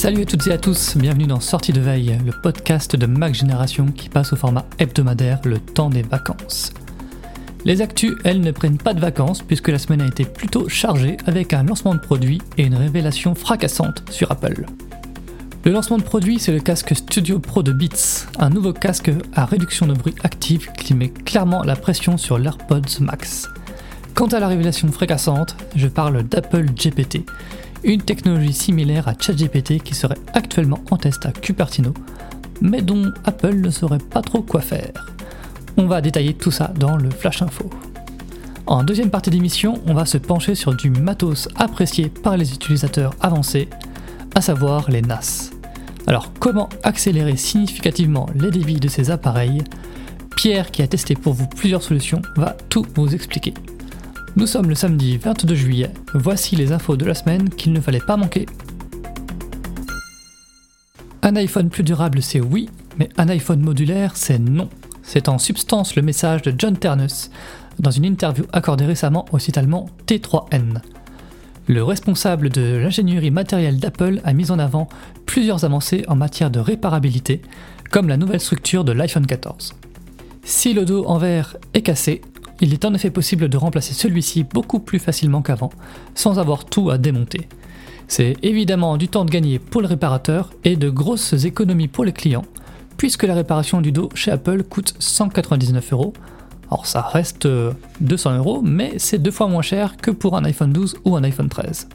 Salut à toutes et à tous, bienvenue dans Sortie de Veille, le podcast de Mac Génération qui passe au format hebdomadaire le temps des vacances. Les actus, elles, ne prennent pas de vacances puisque la semaine a été plutôt chargée avec un lancement de produit et une révélation fracassante sur Apple. Le lancement de produit, c'est le casque Studio Pro de Beats, un nouveau casque à réduction de bruit active qui met clairement la pression sur l'AirPods Max. Quant à la révélation fracassante, je parle d'Apple GPT, une technologie similaire à ChatGPT qui serait actuellement en test à Cupertino, mais dont Apple ne saurait pas trop quoi faire. On va détailler tout ça dans le Flash Info. En deuxième partie d'émission, on va se pencher sur du matos apprécié par les utilisateurs avancés, à savoir les NAS. Alors comment accélérer significativement les débits de ces appareils? Pierre, qui a testé pour vous plusieurs solutions, va tout vous expliquer. Nous sommes le samedi 22 juillet, voici les infos de la semaine qu'il ne fallait pas manquer. Un iPhone plus durable c'est oui, mais un iPhone modulaire c'est non. C'est en substance le message de John Ternus dans une interview accordée récemment au site allemand T3N. Le responsable de l'ingénierie matérielle d'Apple a mis en avant plusieurs avancées en matière de réparabilité, comme la nouvelle structure de l'iPhone 14. Si le dos en verre est cassé, il est en effet possible de remplacer celui-ci beaucoup plus facilement qu'avant, sans avoir tout à démonter. C'est évidemment du temps de gagner pour le réparateur et de grosses économies pour les clients, puisque la réparation du dos chez Apple coûte 199 euros. Alors ça reste 200 euros, mais c'est deux fois moins cher que pour un iPhone 12 ou un iPhone 13.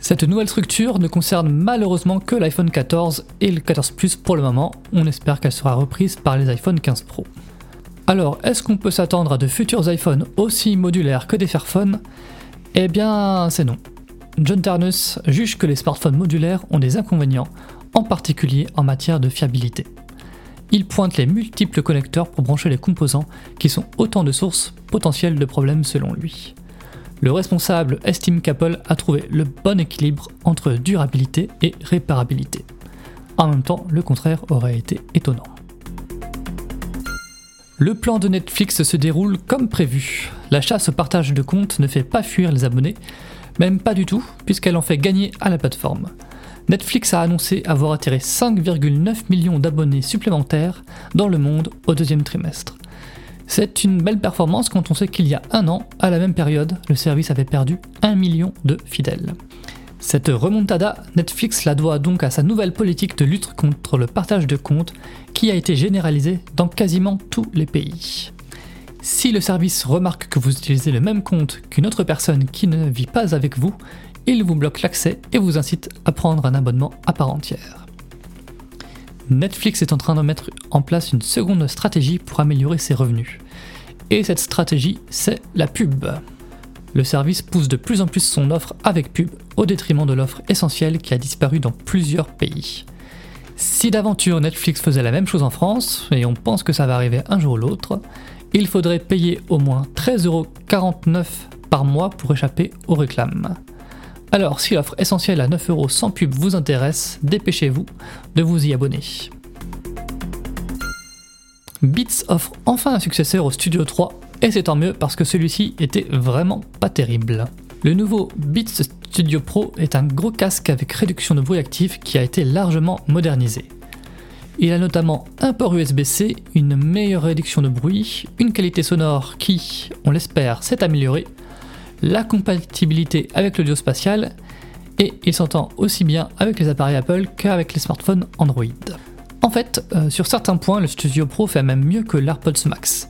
Cette nouvelle structure ne concerne malheureusement que l'iPhone 14 et le 14 Plus pour le moment, on espère qu'elle sera reprise par les iPhone 15 Pro. Alors, est-ce qu'on peut s'attendre à de futurs iPhones aussi modulaires que des Fairphones Eh bien, c'est non. John Ternus juge que les smartphones modulaires ont des inconvénients, en particulier en matière de fiabilité. Il pointe les multiples connecteurs pour brancher les composants, qui sont autant de sources potentielles de problèmes selon lui. Le responsable estime qu'Apple a trouvé le bon équilibre entre durabilité et réparabilité. En même temps, le contraire aurait été étonnant. Le plan de Netflix se déroule comme prévu. La chasse au partage de comptes ne fait pas fuir les abonnés, même pas du tout, puisqu'elle en fait gagner à la plateforme. Netflix a annoncé avoir attiré 5,9 millions d'abonnés supplémentaires dans le monde au deuxième trimestre. C'est une belle performance quand on sait qu'il y a un an, à la même période, le service avait perdu 1 million de fidèles. Cette remontada, Netflix la doit donc à sa nouvelle politique de lutte contre le partage de comptes qui a été généralisée dans quasiment tous les pays. Si le service remarque que vous utilisez le même compte qu'une autre personne qui ne vit pas avec vous, il vous bloque l'accès et vous incite à prendre un abonnement à part entière. Netflix est en train de mettre en place une seconde stratégie pour améliorer ses revenus. Et cette stratégie, c'est la pub le service pousse de plus en plus son offre avec pub au détriment de l'offre essentielle qui a disparu dans plusieurs pays. Si d'aventure Netflix faisait la même chose en France, et on pense que ça va arriver un jour ou l'autre, il faudrait payer au moins 13,49€ par mois pour échapper aux réclames. Alors si l'offre essentielle à 9€ sans pub vous intéresse, dépêchez-vous de vous y abonner. Beats offre enfin un successeur au Studio 3 et c'est tant mieux parce que celui-ci était vraiment pas terrible. Le nouveau Beats Studio Pro est un gros casque avec réduction de bruit actif qui a été largement modernisé. Il a notamment un port USB-C, une meilleure réduction de bruit, une qualité sonore qui, on l'espère, s'est améliorée, la compatibilité avec l'audio spatial, et il s'entend aussi bien avec les appareils Apple qu'avec les smartphones Android. En fait, euh, sur certains points, le Studio Pro fait même mieux que l'AirPods Max.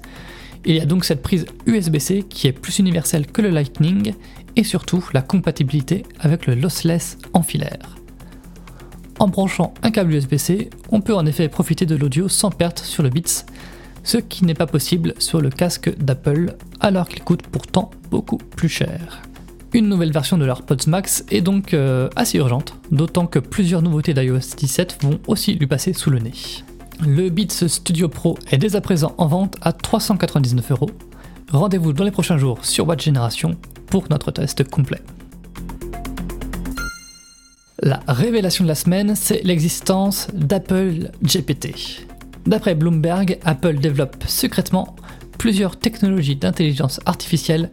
Il y a donc cette prise USB-C qui est plus universelle que le Lightning et surtout la compatibilité avec le lossless en filaire. En branchant un câble USB-C, on peut en effet profiter de l'audio sans perte sur le Beats, ce qui n'est pas possible sur le casque d'Apple alors qu'il coûte pourtant beaucoup plus cher. Une nouvelle version de l'AirPods Max est donc euh, assez urgente, d'autant que plusieurs nouveautés d'iOS 17 vont aussi lui passer sous le nez. Le Beats Studio Pro est dès à présent en vente à 399 euros. Rendez-vous dans les prochains jours sur Watch Generation pour notre test complet. La révélation de la semaine, c'est l'existence d'Apple GPT. D'après Bloomberg, Apple développe secrètement plusieurs technologies d'intelligence artificielle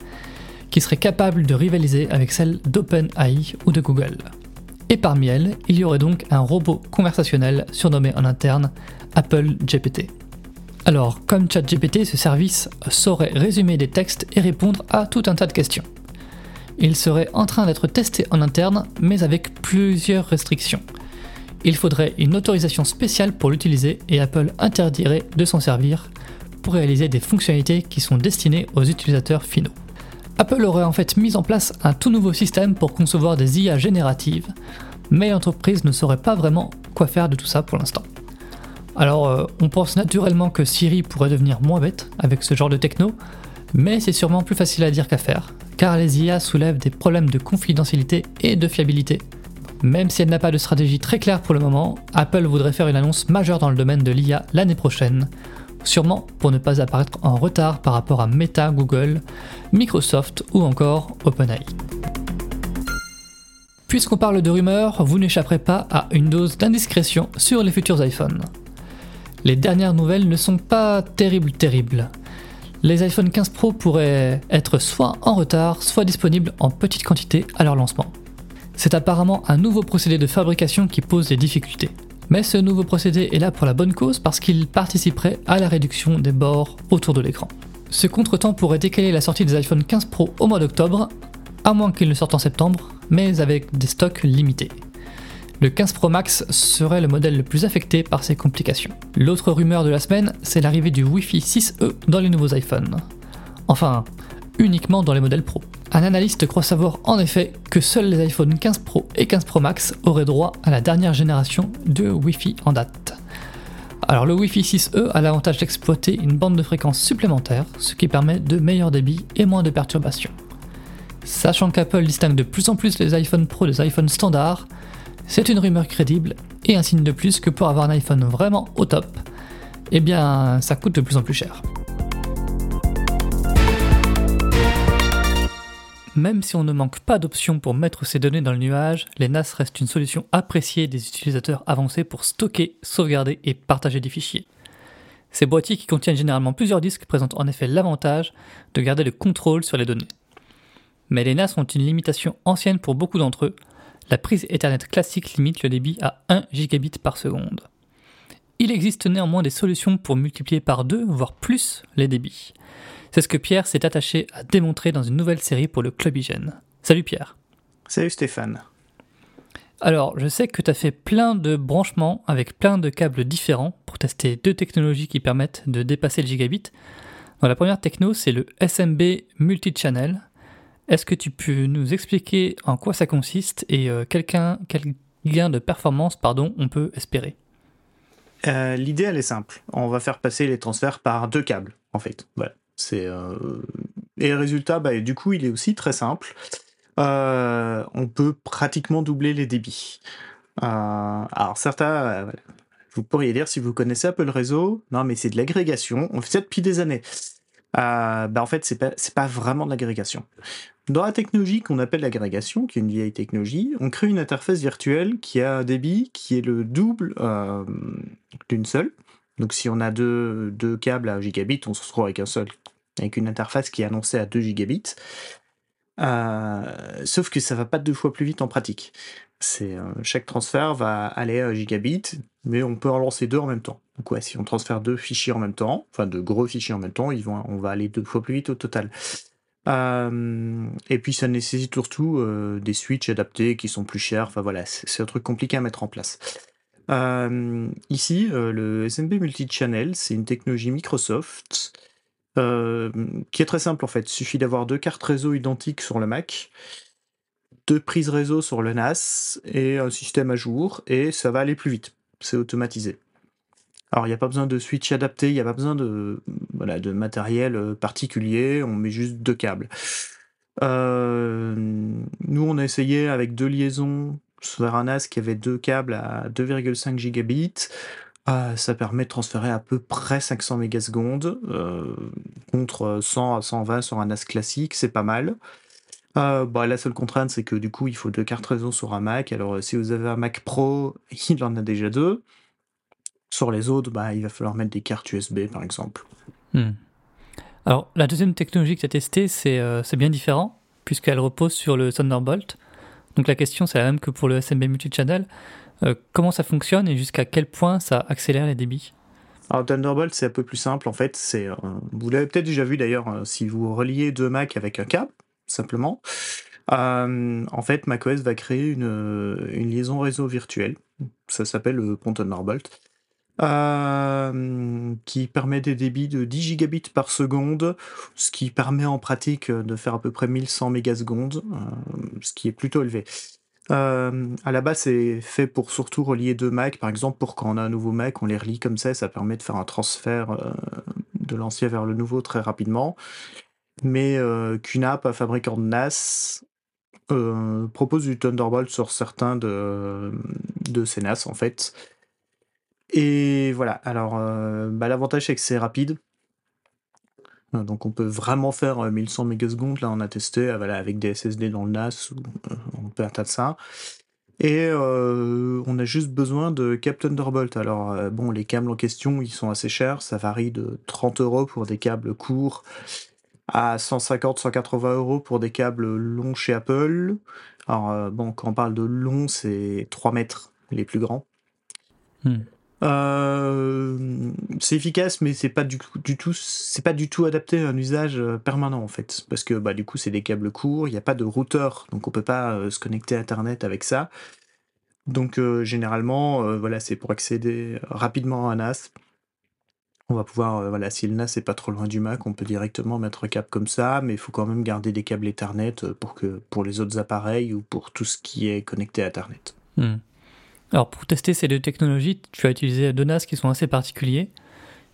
qui seraient capables de rivaliser avec celles d'OpenAI ou de Google. Et parmi elles, il y aurait donc un robot conversationnel surnommé en interne Apple GPT. Alors, comme ChatGPT, ce service saurait résumer des textes et répondre à tout un tas de questions. Il serait en train d'être testé en interne, mais avec plusieurs restrictions. Il faudrait une autorisation spéciale pour l'utiliser et Apple interdirait de s'en servir pour réaliser des fonctionnalités qui sont destinées aux utilisateurs finaux. Apple aurait en fait mis en place un tout nouveau système pour concevoir des IA génératives, mais l'entreprise ne saurait pas vraiment quoi faire de tout ça pour l'instant. Alors, euh, on pense naturellement que Siri pourrait devenir moins bête avec ce genre de techno, mais c'est sûrement plus facile à dire qu'à faire, car les IA soulèvent des problèmes de confidentialité et de fiabilité. Même si elle n'a pas de stratégie très claire pour le moment, Apple voudrait faire une annonce majeure dans le domaine de l'IA l'année prochaine, sûrement pour ne pas apparaître en retard par rapport à Meta, Google, Microsoft ou encore OpenAI. Puisqu'on parle de rumeurs, vous n'échapperez pas à une dose d'indiscrétion sur les futurs iPhones les dernières nouvelles ne sont pas terribles terribles. Les iPhone 15 Pro pourraient être soit en retard, soit disponibles en petite quantité à leur lancement. C'est apparemment un nouveau procédé de fabrication qui pose des difficultés. Mais ce nouveau procédé est là pour la bonne cause parce qu'il participerait à la réduction des bords autour de l'écran. Ce contretemps pourrait décaler la sortie des iPhone 15 Pro au mois d'octobre, à moins qu'ils ne sortent en septembre, mais avec des stocks limités. Le 15 Pro Max serait le modèle le plus affecté par ces complications. L'autre rumeur de la semaine, c'est l'arrivée du Wi-Fi 6E dans les nouveaux iPhones. Enfin, uniquement dans les modèles Pro. Un analyste croit savoir en effet que seuls les iPhone 15 Pro et 15 Pro Max auraient droit à la dernière génération de Wi-Fi en date. Alors le Wi-Fi 6E a l'avantage d'exploiter une bande de fréquence supplémentaire, ce qui permet de meilleurs débits et moins de perturbations. Sachant qu'Apple distingue de plus en plus les iPhone Pro des iPhones standards, c'est une rumeur crédible et un signe de plus que pour avoir un iPhone vraiment au top, eh bien ça coûte de plus en plus cher. Même si on ne manque pas d'options pour mettre ces données dans le nuage, les NAS restent une solution appréciée des utilisateurs avancés pour stocker, sauvegarder et partager des fichiers. Ces boîtiers qui contiennent généralement plusieurs disques présentent en effet l'avantage de garder le contrôle sur les données. Mais les NAS ont une limitation ancienne pour beaucoup d'entre eux, la prise Ethernet classique limite le débit à 1 gigabit par seconde. Il existe néanmoins des solutions pour multiplier par 2, voire plus, les débits. C'est ce que Pierre s'est attaché à démontrer dans une nouvelle série pour le Club Hygiène. Salut Pierre. Salut Stéphane. Alors, je sais que tu as fait plein de branchements avec plein de câbles différents pour tester deux technologies qui permettent de dépasser le gigabit. Dans la première techno, c'est le SMB Multichannel, est-ce que tu peux nous expliquer en quoi ça consiste et euh, quel gain de performance pardon, on peut espérer? Euh, L'idée, elle est simple. On va faire passer les transferts par deux câbles, en fait. C'est, euh, Et le résultat, bah, du coup, il est aussi très simple. on peut pratiquement doubler les débits. alors, certains, vous pourriez dire, si vous connaissez un peu le réseau, non, mais c'est de l'agrégation. On fait ça depuis des années. Bah en fait, c'est pas, pas vraiment de l'agrégation. Dans la technologie qu'on appelle l'agrégation, qui est une vieille technologie, on crée une interface virtuelle qui a un débit qui est le double euh, d'une seule. Donc si on a deux, deux, câbles à gigabit, on se retrouve avec un seul, avec une interface qui est annoncée à 2 gigabits. Euh, sauf que ça va pas deux fois plus vite en pratique. C'est euh, chaque transfert va aller à gigabit, mais on peut en lancer deux en même temps. Donc ouais, si on transfère deux fichiers en même temps, enfin de gros fichiers en même temps, ils vont, on va aller deux fois plus vite au total. Euh, et puis ça nécessite surtout des switches adaptés qui sont plus chers. Enfin voilà, c'est un truc compliqué à mettre en place. Ici, le SMB Multichannel, c'est une technologie Microsoft qui est très simple en fait. Il suffit d'avoir deux cartes réseau identiques sur le Mac, deux prises réseau sur le NAS et un système à jour, et ça va aller plus vite. C'est automatisé. Alors, il n'y a pas besoin de switch adapté, il n'y a pas besoin de, voilà, de matériel euh, particulier, on met juste deux câbles. Euh, nous, on a essayé avec deux liaisons sur un NAS qui avait deux câbles à 2,5 gigabits. Euh, ça permet de transférer à peu près 500 mégasecondes contre 100 à 120 sur un NAS classique, c'est pas mal. Bah, la seule contrainte, c'est que du coup, il faut deux cartes réseau sur un Mac. Alors, si vous avez un Mac Pro, il en a déjà deux. Sur les autres, bah, il va falloir mettre des cartes USB, par exemple. Hmm. Alors, la deuxième technologie que tu as testée, c'est euh, bien différent, puisqu'elle repose sur le Thunderbolt. Donc la question, c'est la même que pour le SMB multichannel. Euh, comment ça fonctionne et jusqu'à quel point ça accélère les débits? Alors Thunderbolt, c'est un peu plus simple en fait. Euh, vous l'avez peut-être déjà vu d'ailleurs euh, si vous reliez deux Mac avec un câble, simplement. En fait, macOS va créer une, une, liaison réseau virtuelle. Ça s'appelle le pont Thunderbolt. qui permet des débits de 10 gigabits par seconde, ce qui permet en pratique de faire à peu près 1100 mégasecondes, ce qui est plutôt élevé. Euh, à la base, c'est fait pour surtout relier deux Macs. Par exemple, pour quand on a un nouveau Mac, on les relie comme ça, ça permet de faire un transfert euh, de l'ancien vers le nouveau très rapidement. Mais euh, QNAP, fabricant de NAS, euh, propose du Thunderbolt sur certains de, de ces NAS en fait. Et voilà, alors bah, l'avantage c'est que c'est rapide. Euh, donc on peut vraiment faire 1100 euh, mégasecondes. Là, on a testé euh, avec des SSD dans le NAS, on peut atteindre ça. Et on a juste besoin de câbles Thunderbolt. Alors bon, les câbles en question, ils sont assez chers. Ça varie de 30 euros pour des câbles courts à 150-180 euros pour des câbles longs chez Apple. Alors bon, quand on parle de long, c'est 3 mètres les plus grands. Hmm. Euh, c'est efficace, mais c'est pas du, tout, c'est pas du tout adapté à un usage euh, permanent en fait, parce que bah du coup c'est des câbles courts, il n'y a pas de routeur, donc on peut pas euh, se connecter à Internet avec ça. Donc généralement, voilà, c'est pour accéder rapidement à un NAS. On va pouvoir, voilà, si le NAS est pas trop loin du Mac, on peut directement mettre un câble comme ça, mais il faut quand même garder des câbles Ethernet pour que pour les autres appareils ou pour tout ce qui est connecté à Ethernet. Hmm. Alors pour tester ces deux technologies, tu as utilisé deux NAS qui sont assez particuliers.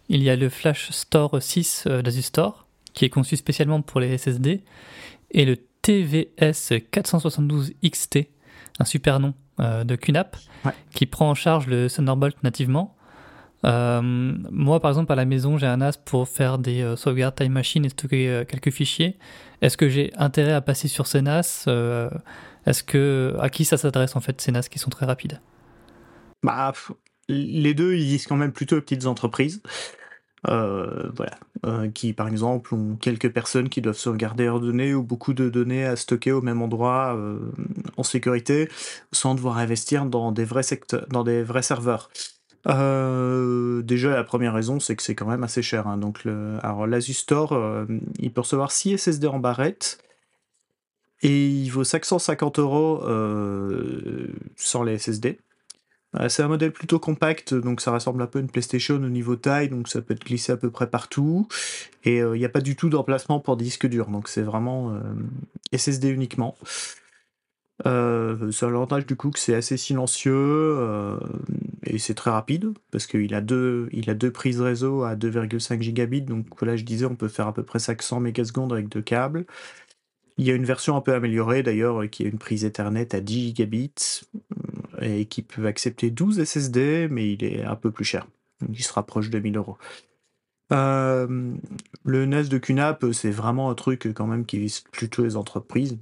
Il y a le Flash Store 6 euh, d'Asus Store, qui est conçu spécialement pour les SSD, et le TVS 472 XT, un super nom euh, de QNAP, qui prend en charge le Thunderbolt nativement. Euh, moi, par exemple, à la maison, j'ai un NAS pour faire des sauvegardes Time Machine et stocker quelques fichiers. Est-ce que j'ai intérêt à passer sur ces NAS Est-ce que à qui ça s'adresse en fait ces NAS qui sont très rapides? Bah, les deux, ils disent quand même plutôt aux petites entreprises. Euh, voilà, euh, qui par exemple ont quelques personnes qui doivent sauvegarder leurs données ou beaucoup de données à stocker au même endroit euh, en sécurité sans devoir investir dans des vrais secteurs, dans des vrais serveurs. déjà la première raison c'est que c'est quand même assez cher. Hein. donc alors Store il peut recevoir 6 SSD en barrette et il vaut 550 euros sans les SSD. Euh, c'est un modèle plutôt compact, donc ça ressemble un peu à une PlayStation au niveau taille, donc ça peut être glissé à peu près partout. Et il euh, n'y a pas du tout d'emplacement pour disque dur, donc c'est vraiment euh, SSD uniquement. c'est l'avantage du coup que c'est assez silencieux et c'est très rapide parce qu'il a deux, il a deux prises réseau à 2,5 gigabits, donc là je disais on peut faire à peu près 500 mégasecondes avec deux câbles. Il y a une version un peu améliorée d'ailleurs qui a une prise Ethernet à 10 gigabits et qui peut accepter 12 SSD, mais il est un peu plus cher. Il se rapproche de 1000 euros. Euh, le NAS de QNAP, c'est vraiment un truc quand même qui vise plutôt les entreprises,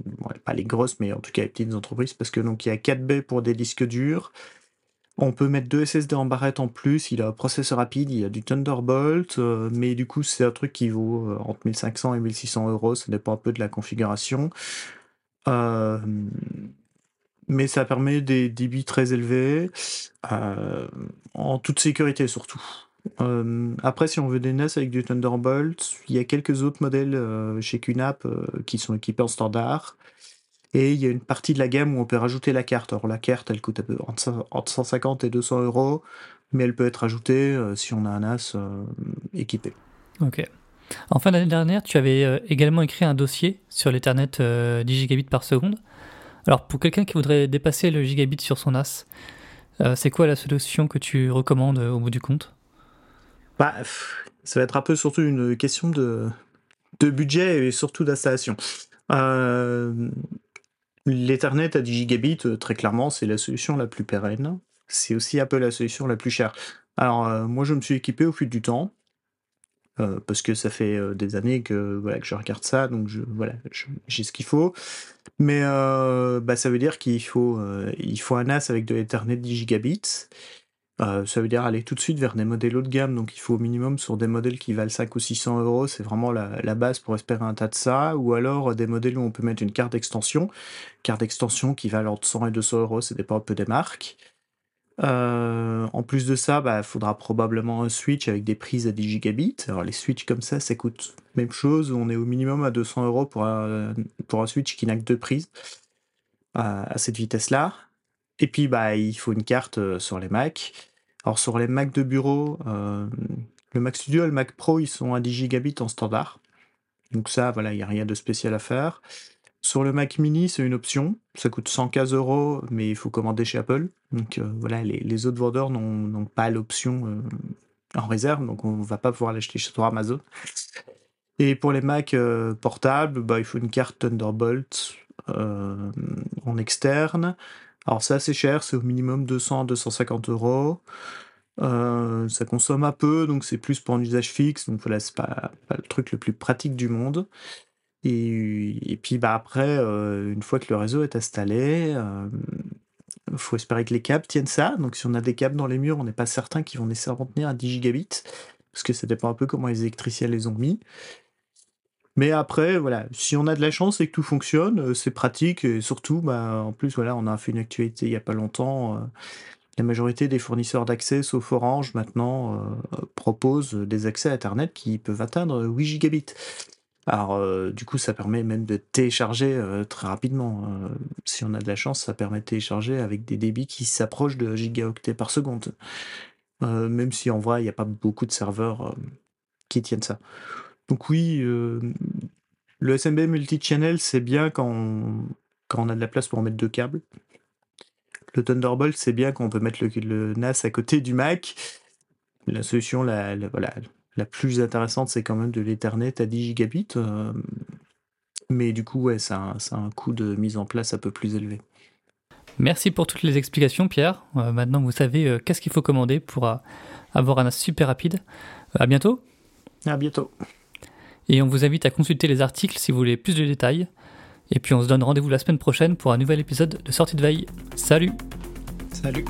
pas les grosses, mais en tout cas les petites entreprises, parce que donc il y a 4 B pour des disques durs. On peut mettre deux SSD en barrette en plus, il a un processeur rapide, il a du Thunderbolt, euh, mais du coup c'est un truc qui vaut euh, entre 1500 et 1600 euros, ça dépend un peu de la configuration. Euh, mais ça permet des débits très élevés, euh, en toute sécurité surtout. Euh, après, si on veut des NES avec du Thunderbolt, il y a quelques autres modèles euh, chez QNAP qui sont équipés en standard. Et il y a une partie de la gamme où on peut rajouter la carte. Alors la carte, elle coûte entre 150 et 200 euros, mais elle peut être ajoutée si on a un NAS équipé. Ok. En fin d'année dernière, tu avais également écrit un dossier sur l'Ethernet 10 gigabits par seconde. Alors pour quelqu'un qui voudrait dépasser le gigabit sur son NAS, euh, c'est quoi la solution que tu recommandes euh, au bout du compte? Bah, Ça va être un peu surtout une question de, de budget et surtout d'installation. Euh, L'Ethernet à 10 gigabits, très clairement, c'est la solution la plus pérenne. C'est aussi un peu la solution la plus chère. Alors, moi, je me suis équipé au fil du temps. Euh, parce que ça fait euh, des années que, voilà, que je regarde ça, donc je, voilà, j'ai ce qu'il faut. Mais euh, bah, ça veut dire qu'il faut, faut un NAS avec de l'Ethernet 10 gigabits. Ça veut dire aller tout de suite vers des modèles haut de gamme, donc il faut au minimum sur des modèles qui valent 5 ou 600 euros, c'est vraiment la, base pour espérer un tas de ça, ou alors des modèles où on peut mettre une carte d'extension, carte d'extension qui valent entre 100 et 200 euros, ça dépend un peu des marques. Euh, en plus de ça, il bah, faudra probablement un switch avec des prises à 10 gigabits. Alors les switches comme ça, ça coûte même chose, on est au minimum à 200 euros pour un, switch qui n'a que deux prises à, cette vitesse-là. Et puis bah, il faut une carte euh, sur les Mac. Alors sur les Mac de bureau, euh, le Mac Studio et le Mac Pro, ils sont à 10 gigabits en standard. Donc ça, voilà, il n'y a rien de spécial à faire. Sur le Mac mini, c'est une option. Ça coûte 115 euros, mais il faut commander chez Apple. Donc euh, voilà, les, autres vendeurs n'ont pas l'option euh, en réserve, donc on ne va pas pouvoir l'acheter chez Amazon. Et pour les Mac portables, bah, il faut une carte Thunderbolt en externe. Alors c'est assez cher, c'est au minimum 200-250 euros. Euh, ça consomme un peu, donc c'est plus pour un usage fixe. Donc voilà, c'est pas le truc le plus pratique du monde. Et, puis bah après, euh, une fois que le réseau est installé, il euh, faut espérer que les câbles tiennent ça. Donc si on a des câbles dans les murs, on n'est pas certain qu'ils vont nécessairement tenir à 10 gigabits, parce que ça dépend un peu comment les électriciens les ont mis. Mais après, voilà, si on a de la chance et que tout fonctionne, euh, c'est pratique. Et surtout, bah, en plus, voilà, on a fait une actualité il n'y a pas longtemps. La majorité des fournisseurs d'accès, sauf Orange, maintenant, proposent des accès à Internet qui peuvent atteindre 8 gigabits. Alors, du coup, ça permet même de télécharger très rapidement. si on a de la chance, ça permet de télécharger avec des débits qui s'approchent de gigaoctets par seconde. même si en vrai, il n'y a pas beaucoup de serveurs qui tiennent ça. Donc oui, euh, le SMB multi-channel, c'est bien quand on, quand on a de la place pour en mettre deux câbles. Le Thunderbolt, c'est bien quand on peut mettre le, NAS à côté du Mac. La solution la, voilà, la plus intéressante, c'est quand même de l'Ethernet à 10 gigabits. Euh, mais du coup, ouais, ça a, un coût de mise en place un peu plus élevé. Merci pour toutes les explications, Pierre. Euh, maintenant, vous savez qu'est-ce qu'il faut commander pour avoir un super rapide. à bientôt. À bientôt. Et on vous invite à consulter les articles si vous voulez plus de détails. Et puis on se donne rendez-vous la semaine prochaine pour un nouvel épisode de Sortie de Veille. Salut Salut